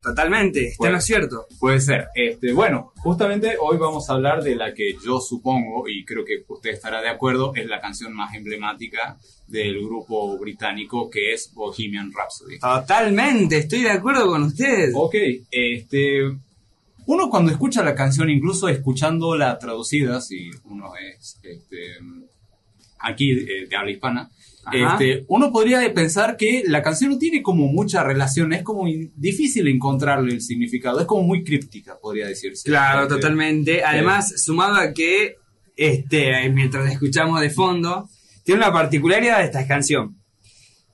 Totalmente, Bueno. no es cierto. Puede ser. Este, bueno, justamente hoy vamos a hablar de la que yo supongo, y creo que usted estará de acuerdo, es la canción más emblemática del grupo británico que es Bohemian Rhapsody. Totalmente, estoy de acuerdo con usted. Ok, este. Uno cuando escucha la canción, incluso escuchándola traducida, si uno es este, aquí eh, de habla hispana. Este, uno podría pensar que la canción no tiene como mucha relación, es como difícil encontrarle el significado, es como muy críptica, podría decirse. Claro, Este, totalmente. Además, sumado a que, este, mientras la escuchamos de fondo, tiene una particularidad de esta canción,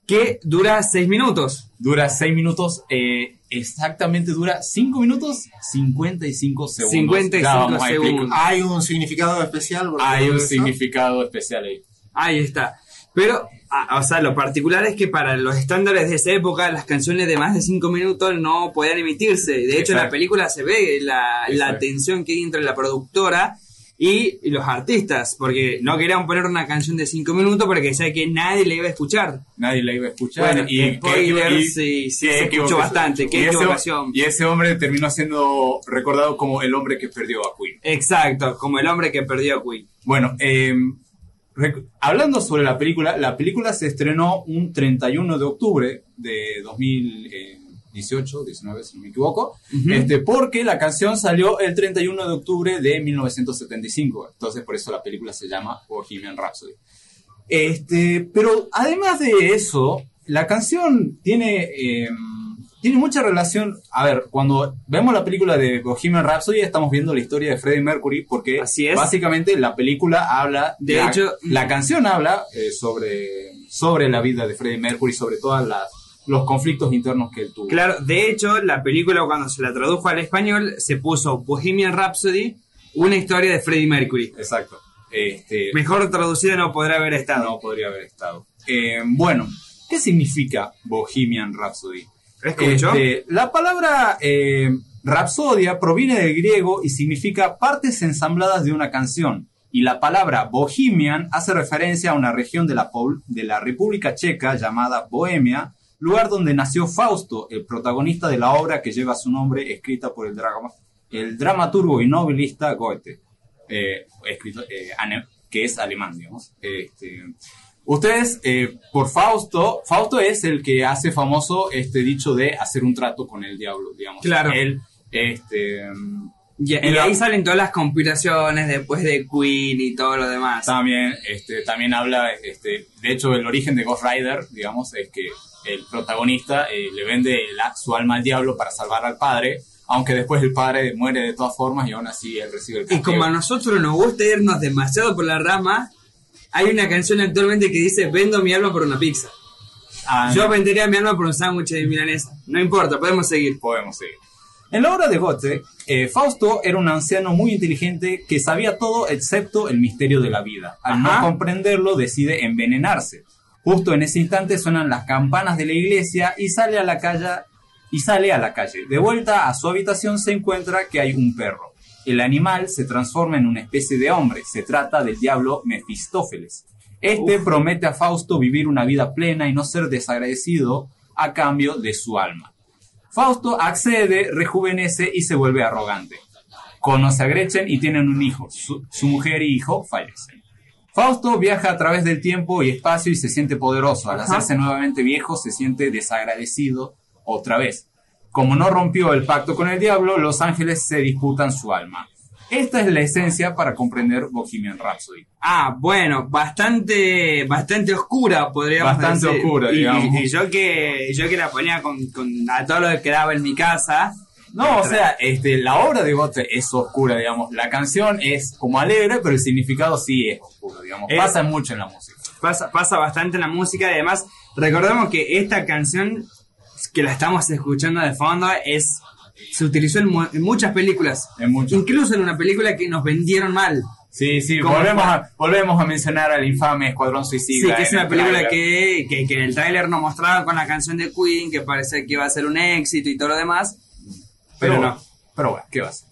que dura seis minutos. Dura 6 minutos, eh, exactamente dura 5 minutos 55 segundos. 55 Ya vamos a explicar. segundos. Hay un significado especial. Hay un eso? significado especial ahí. Ahí está. Pero, o sea, lo particular es que para los estándares de esa época, las canciones de más de 5 minutos no podían emitirse. De hecho, en la película se ve la, tensión que hay entre la productora y los artistas, porque no querían poner una canción de 5 minutos porque sabía que nadie la iba a escuchar. Nadie la iba a escuchar. Bueno, y sí, sí, se escuchó bastante, qué y ese, equivocación. y ese hombre terminó siendo recordado como el hombre que perdió a Queen. Exacto, como el hombre que perdió a Queen. Bueno, eh, hablando sobre la película, la película se estrenó un 31 de octubre de 2018, 19, si no me equivoco, este, porque la canción salió el 31 de octubre de 1975. Entonces, por eso la película se llama Bohemian Rhapsody. Este, pero además de eso, la canción tiene, eh, tiene mucha relación. A ver, cuando vemos la película de Bohemian Rhapsody, estamos viendo la historia de Freddie Mercury, porque Así es. básicamente la película habla. De la, hecho- la canción habla eh, sobre, sobre la vida de Freddie Mercury, sobre todos los conflictos internos que él tuvo. Claro, de hecho, la película cuando se la tradujo al español se puso Bohemian Rhapsody, una historia de Freddie Mercury. Exacto. Este, Mejor traducida no podrá haber estado. no podría haber estado. Eh, bueno, ¿qué significa Bohemian Rhapsody? ¿Escucho? Este, la palabra eh, rapsodia proviene del griego y significa partes ensambladas de una canción. Y la palabra bohemian hace referencia a una región de la, de la República Checa llamada Bohemia, lugar donde nació Fausto, el protagonista de la obra que lleva su nombre, escrita por el, drama- el dramaturgo y novelista Goethe, eh, escrito, eh, que es alemán, digamos. Este, Ustedes, eh, por Fausto, Fausto es el que hace famoso este dicho de hacer un trato con el diablo, digamos. Claro. Él, este, y, y ahí salen todas las conspiraciones después de Queen y todo lo demás. también, este, también habla, este, de hecho, el origen de Ghost Rider, digamos, es que el protagonista eh, le vende la- su alma al diablo para salvar al padre, aunque después el padre muere de todas formas y aún así él recibe el Y castigo. como a nosotros nos gusta irnos demasiado por la rama, hay una canción actualmente que dice vendo mi alma por una pizza. Ah, Yo vendería mi alma por un sándwich de milanesa. No importa, podemos seguir. podemos seguir. En la obra de Goethe, eh, Fausto era un anciano muy inteligente que sabía todo excepto el misterio de la vida. Al Ajá. no comprenderlo, decide envenenarse. Justo en ese instante suenan las campanas de la iglesia y sale a la calle. Y sale a la calle. De vuelta a su habitación se encuentra que hay un perro. El animal se transforma en una especie de hombre. Se trata del diablo Mefistófeles. Este promete a Fausto vivir una vida plena y no ser desagradecido a cambio de su alma. Fausto accede, rejuvenece y se vuelve arrogante. Conoce a Gretchen y tienen un hijo. Su, su mujer y hijo fallecen. Fausto viaja a través del tiempo y espacio y se siente poderoso. Al Ajá. hacerse nuevamente viejo, se siente desagradecido otra vez. Como no rompió el pacto con el diablo, los ángeles se disputan su alma. Esta es la esencia para comprender Bohemian Rhapsody. Ah, bueno, bastante, bastante oscura, podríamos Bastante decir. oscura, Y- digamos. Y, y yo que, yo que la ponía con, con a todo lo que quedaba en mi casa. No, o sea, este, la obra de Goethe es oscura, digamos. La canción es como alegre, pero el significado sí es oscuro, digamos. Es- Pasa mucho en la música. Pasa, pasa bastante en la música y además recordemos que esta canción que la estamos escuchando de fondo es se utilizó en, en muchas películas. En muchas. Incluso en una película que nos vendieron mal. Sí, sí, ¿Cómo volvemos a, volvemos a mencionar al infame Escuadrón Sí, Suicida. que es una el película que, que, que en el tráiler nos mostraban con la canción de Queen, que parecía que iba a ser un éxito y todo lo demás. Pero, pero no. no. Pero bueno, ¿qué va a ser?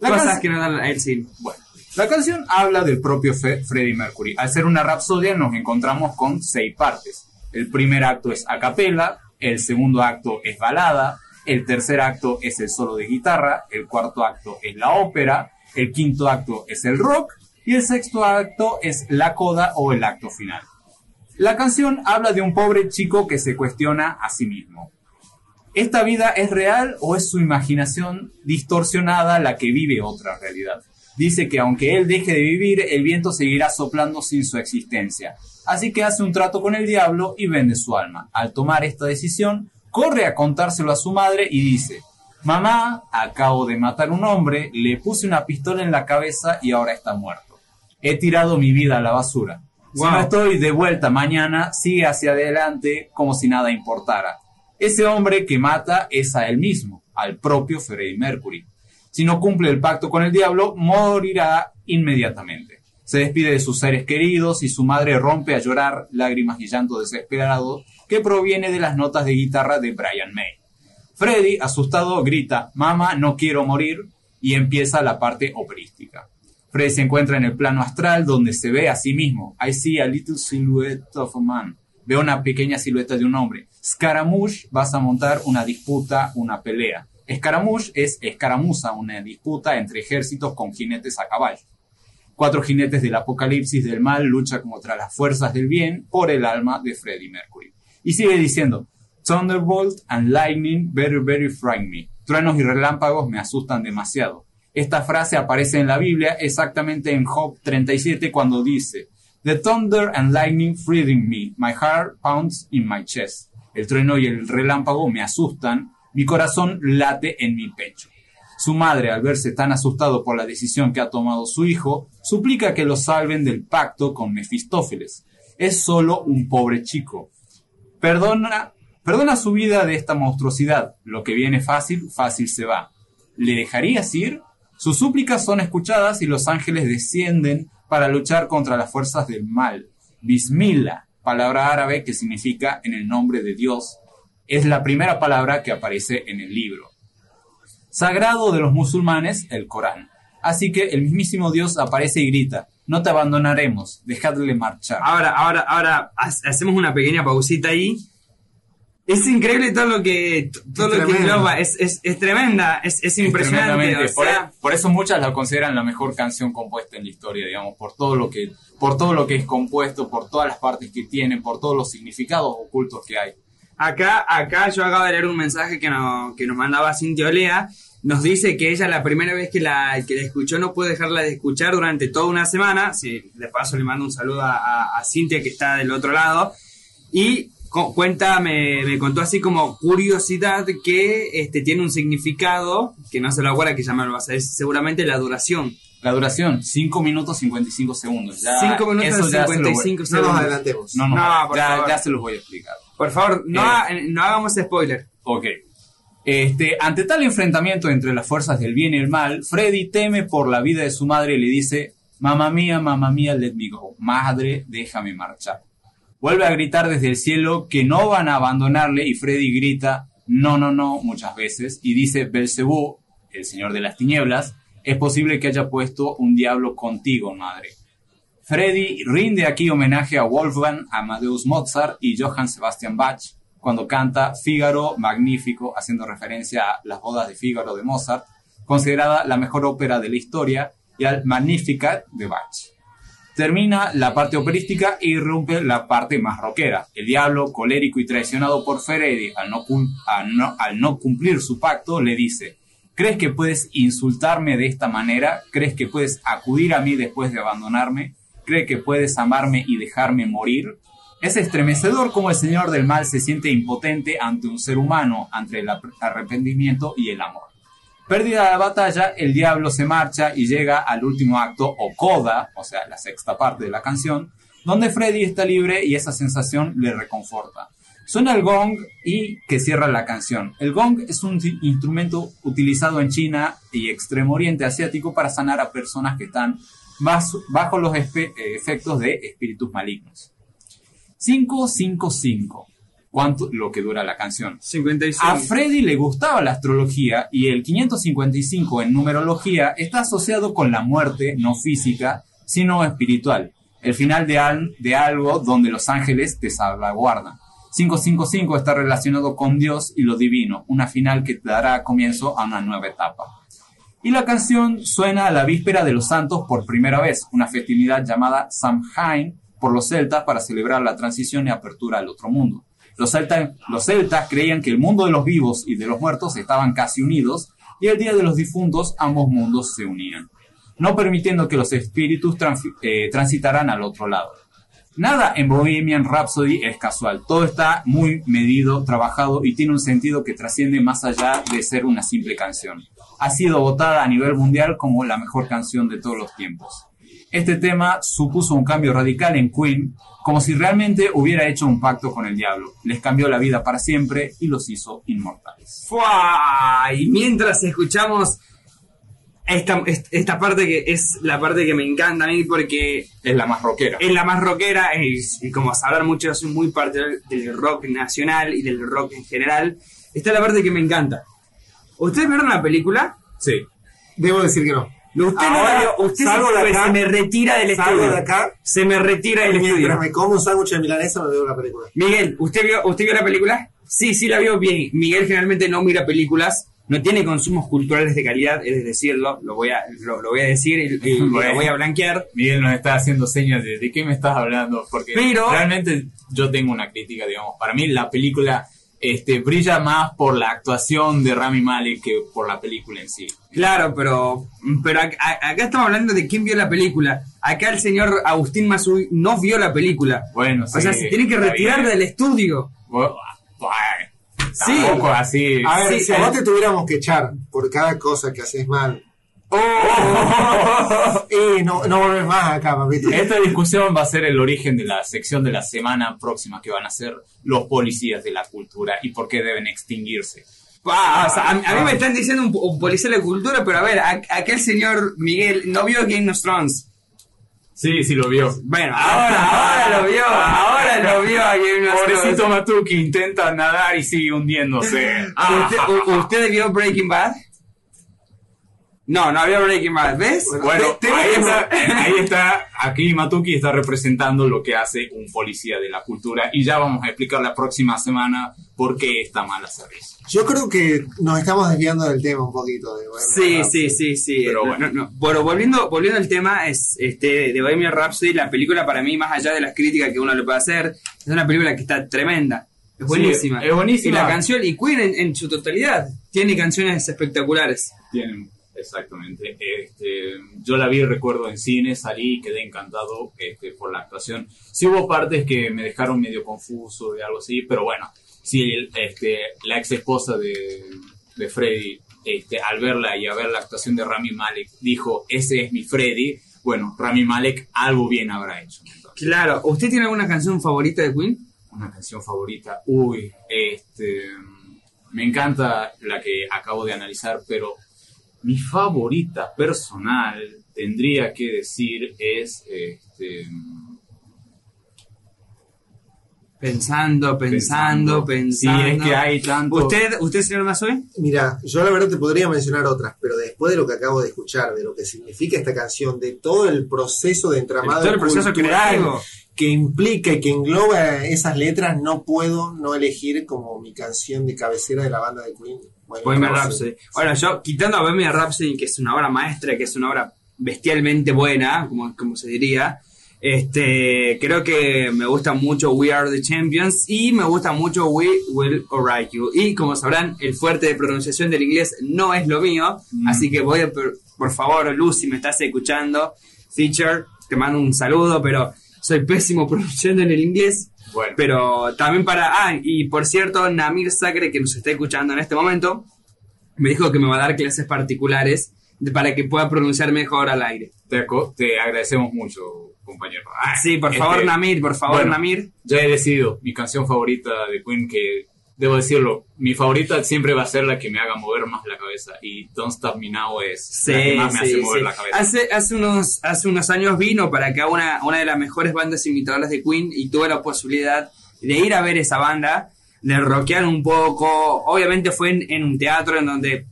Cosas que nos dan el cine. Bueno, la canción habla del propio Fe- Freddie Mercury. Al ser una rapsodia nos encontramos con seis partes. El primer acto es a capela, el segundo acto es balada, el tercer acto es el solo de guitarra, el cuarto acto es la ópera, el quinto acto es el rock y el sexto acto es la coda o el acto final. La canción habla de un pobre chico que se cuestiona a sí mismo. ¿Esta vida es real o es su imaginación distorsionada la que vive otra realidad? Dice que aunque él deje de vivir, el viento seguirá soplando sin su existencia. Así que hace un trato con el diablo y vende su alma. Al tomar esta decisión, corre a contárselo a su madre y dice, Mamá, acabo de matar a un hombre, le puse una pistola en la cabeza y ahora está muerto. He tirado mi vida a la basura. Si Wow. no estoy de vuelta mañana, sigue hacia adelante como si nada importara. Ese hombre que mata es a él mismo, al propio Freddie Mercury. Si no cumple el pacto con el diablo, morirá inmediatamente. Se despide de sus seres queridos y su madre rompe a llorar lágrimas y llanto desesperado que proviene de las notas de guitarra de Brian May. Freddy, asustado, grita, Mamá, no quiero morir, y empieza la parte operística. Freddy se encuentra en el plano astral donde se ve a sí mismo. I see a little silhouette of a man. Veo una pequeña silueta de un hombre. Scaramouche vas a montar una disputa, una pelea. Scaramouche es escaramuza, una disputa entre ejércitos con jinetes a caballo. Cuatro jinetes del apocalipsis del mal luchan contra las fuerzas del bien por el alma de Freddie Mercury. Y sigue diciendo, Thunderbolt and lightning very very frighten me. Truenos y relámpagos me asustan demasiado. Esta frase aparece en la Biblia exactamente en Job 37 cuando dice, The thunder and lightning frighten me, my heart pounds in my chest. El trueno y el relámpago me asustan, mi corazón late en mi pecho. Su madre, al verse tan asustado por la decisión que ha tomado su hijo, suplica que lo salven del pacto con Mefistófeles. Es solo un pobre chico. Perdona, perdona su vida de esta monstruosidad. Lo que viene fácil, fácil se va. ¿Le dejarías ir? Sus súplicas son escuchadas y los ángeles descienden para luchar contra las fuerzas del mal. Bismillah, palabra árabe que significa en el nombre de Dios, es la primera palabra que aparece en el libro. Sagrado de los musulmanes, el Corán. Así que el mismísimo Dios aparece y grita, no te abandonaremos, dejadle marchar. Ahora, ahora, ahora ha- hacemos una pequeña pausita ahí. Es increíble todo lo que todo Es lo que engloba, es, es, es tremenda, es, es impresionante. O por, sea, por eso muchas la consideran la mejor canción compuesta en la historia, digamos, por todo lo que, por todo lo que es compuesto, por todas las partes que tiene, por todos los significados ocultos que hay. Acá, acá yo acabo de leer un mensaje que, no- que nos mandaba Cintia Olea. Nos dice que ella la primera vez que la, que la escuchó no puede dejarla de escuchar durante toda una semana. Sí, de paso le mando un saludo a, Cintia que está del otro lado. Y cuenta, me, me contó así como curiosidad que este, tiene un significado, que no se lo acuerda, que ya me lo vas a decir seguramente, la duración. La duración, 5 minutos 55 segundos. Ya, 5 minutos eso y ya se lo voy- 55 No nos segundos. adelantemos. No, no, No, por ya, ya se los voy a explicar. Por favor, no, Eh. ha- no hagamos spoiler. Ok. Este, ante tal enfrentamiento entre las fuerzas del bien y el mal, Freddy teme por la vida de su madre y le dice, Mamá mía, mamá mía, let me go. Madre, déjame marchar. Vuelve a gritar desde el cielo que no van a abandonarle y Freddy grita, no, no, no, muchas veces, y dice, Belcebú, el señor de las tinieblas, es posible que haya puesto un diablo contigo, madre. Freddy rinde aquí homenaje a Wolfgang Amadeus Mozart y Johann Sebastian Bach cuando canta Fígaro Magnífico, haciendo referencia a las bodas de Fígaro de Mozart, considerada la mejor ópera de la historia, y al Magnificat de Bach. Termina la parte operística y irrumpe la parte más rockera. El diablo, colérico y traicionado por cum- al no- al no cumplir su pacto, le dice, ¿crees que puedes insultarme de esta manera? ¿Crees que puedes acudir a mí después de abandonarme? ¿Crees que puedes amarme y dejarme morir? Es estremecedor como el Señor del Mal se siente impotente ante un ser humano, ante el arrepentimiento y el amor. Perdida la batalla, el diablo se marcha y llega al último acto, o coda, o sea, la sexta parte de la canción, donde Freddy está libre y esa sensación le reconforta. Suena el gong y que cierra la canción. El gong es un instrumento utilizado en China y Extremo Oriente Asiático para sanar a personas que están bajo los eh, efectos de espíritus malignos. 555. ¿Cuánto? Lo que dura la canción. 55. A Freddy le gustaba la astrología y el 555 en numerología está asociado con la muerte no física, sino espiritual, el final de, al- de algo donde los ángeles te salvaguardan. 555 está relacionado con Dios y lo divino, una final que dará comienzo a una nueva etapa. Y la canción suena a la víspera de los santos por primera vez, una festividad llamada Samhain por los celtas para celebrar la transición y apertura al otro mundo. Los, celtas creían que el mundo de los vivos y de los muertos estaban casi unidos y el día de los difuntos ambos mundos se unían, no permitiendo que los espíritus eh, transitaran al otro lado. Nada en Bohemian Rhapsody es casual, todo está muy medido, trabajado y tiene un sentido que trasciende más allá de ser una simple canción. Ha sido votada a nivel mundial como la mejor canción de todos los tiempos. Este tema supuso un cambio radical en Queen, como si realmente hubiera hecho un pacto con el diablo. Les cambió la vida para siempre y los hizo inmortales. Y mientras escuchamos esta, esta parte que es la parte que me encanta a mí porque... Es la más rockera. Es la más rockera y como sabrán muchos, soy muy parte del rock nacional y del rock en general. Esta es la parte que me encanta. ¿Ustedes vieron la película? Sí. Debo decir que no. Usted no usted se, me retira del estudio. de acá. Se me retira del estudio. Mientras me como un sándwich de milanesa, me veo la película. Miguel, ¿usted vio, ¿usted vio la película? Sí, sí la vio bien. Miguel generalmente no mira películas, no tiene consumos culturales de calidad, es decirlo, lo voy a, lo, voy a decir y, lo voy a blanquear. Miguel nos está haciendo señas de, de qué me estás hablando, porque realmente yo tengo una crítica, digamos. Para mí la película este, brilla más por la actuación de Rami Malek que por la película en sí. Claro, pero, pero acá, estamos hablando de quién vio la película. Acá el señor Agustín Masui no vio la película. Bueno, sí, O sea, se tiene que retirar del estudio. Bueno, sí. así. A ver, si a vos te tuviéramos que echar por cada cosa que haces mal, Oh. y no, no volvés más acá, papito. Esta discusión va a ser el origen de la sección de la semana próxima que van a ser los policías de la cultura y por qué deben extinguirse. a, mí me están diciendo un, policía de la cultura, pero a ver, aquel señor Miguel no vio Game of Thrones. Sí, sí lo vio. Bueno, ahora, ahora lo vio, ahora lo vio a Game of Thrones. Pobrecito Matuki intenta nadar y sigue hundiéndose. ¿Usted, ¿Usted vio Breaking Bad? No, no había Breaking Bad, ¿ves? Bueno, ahí, está, ahí está, aquí Matuki está representando lo que hace un policía de la cultura y ya vamos a explicar la próxima semana por qué está mal hacer eso. Yo creo que nos estamos desviando del tema un poquito. De sí, sí, sí, sí. Pero bueno, bueno volviendo, volviendo al tema es este, de Bohemian Rhapsody, la película para mí, más allá de las críticas que uno le puede hacer, es una película que está tremenda. Es buenísima. es buenísima. Y la canción, y Queen en, en su totalidad, tiene canciones espectaculares. Tienen Exactamente. Este, yo la vi, recuerdo, en cine, salí y quedé encantado este, por la actuación. Sí hubo partes que me dejaron medio confuso y algo así, pero bueno, sí, este, la ex esposa de, de Freddy, este, al verla y a ver la actuación de Rami Malek, dijo, ese es mi Freddy. Bueno, Rami Malek algo bien habrá hecho. Claro, ¿usted tiene alguna canción favorita de Queen? Una canción favorita, uy, este, me encanta la que acabo de analizar, pero mi favorita personal, tendría que decir, es este, Pensando, pensando, pensando. Sí, es que hay tanto. ¿Usted, usted señor Mazoy? Mira, yo la verdad te podría mencionar otras, pero después de lo que acabo de escuchar, de lo que significa esta canción, de todo el proceso de entramado todo el proceso creativo que implica y que engloba esas letras, no puedo no elegir como mi canción de cabecera de la banda de Queen. Bohemian Rhapsody. Bueno, yo quitando a Bohemian Rhapsody, que es una obra maestra, que es una obra bestialmente buena, como, como se diría, este, creo que me gusta mucho We Are the Champions y me gusta mucho We Will Alright You. Y como sabrán, el fuerte de pronunciación del inglés no es lo mío, mm. así que voy a, por, por favor, Lucy, me estás escuchando, Feature, te mando un saludo, pero soy pésimo pronunciando en el inglés. Bueno. Pero también para. Ah, y por cierto, Namir Sacre, que nos está escuchando en este momento, me dijo que me va a dar clases particulares para que pueda pronunciar mejor al aire. Te, te agradecemos mucho, compañero. sí, por favor, este, Namir, por favor, Namir. Ya he decidido mi canción favorita de Queen que debo decirlo, mi favorita siempre va a ser la que me haga mover más la cabeza. Y Don't Stop Me Now es la que más me hace mover la cabeza. Hace, hace, unos, hace unos años vino para acá una, una de las mejores bandas imitadoras de Queen y tuve la posibilidad de ir a ver esa banda, de rockear un poco. Obviamente fue en, en un teatro en donde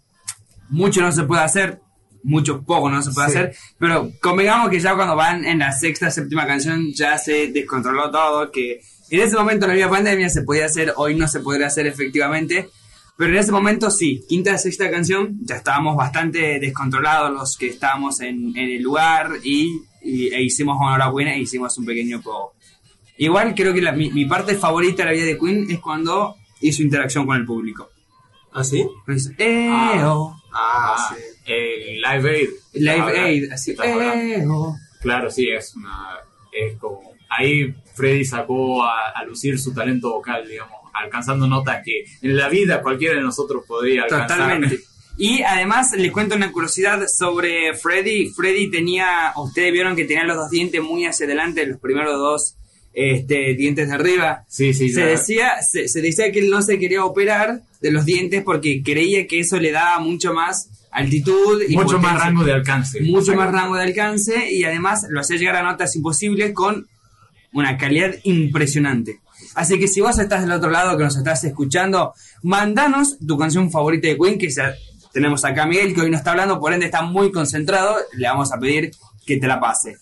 mucho no se puede hacer, mucho poco no se puede hacer, pero convengamos que ya cuando van en la sexta, séptima canción ya se descontroló todo, que En ese momento no había pandemia, se podía hacer, hoy no se podría hacer efectivamente, pero en ese momento sí, quinta, sexta canción, ya estábamos bastante descontrolados los que estábamos en, en el lugar y, y- e hicimos honor a Queen e hicimos un pequeño poco. Igual creo que la- mi, mi parte favorita de la vida de Queen es cuando hizo interacción con el público. ¿Ah, sí? Pues, eh, oh, Ah, Ah, sí. el Live Aid. Live Ah, Aid, así, eh, oh. Claro, sí, es una. Es como. Ahí Freddy sacó a, a lucir su talento vocal, digamos, alcanzando notas que en la vida cualquiera de nosotros podría alcanzar. Totalmente. Y además les cuento una curiosidad sobre Freddy. Freddy tenía, ustedes vieron que tenía los dos dientes muy hacia adelante, los primeros dos este, dientes de arriba. Sí, sí, Se ya- decía, se, se decía que él no se quería operar de los dientes porque creía que eso le daba mucho más altitud y mucho más rango de alcance. mucho más rango de alcance y además lo hacía llegar a notas imposibles con una calidad impresionante. Así que si vos estás del otro lado que nos estás escuchando, mandanos tu canción favorita de Queen, que ya tenemos acá a Miguel que hoy no está hablando, por ende está muy concentrado, le vamos a pedir que te la pase.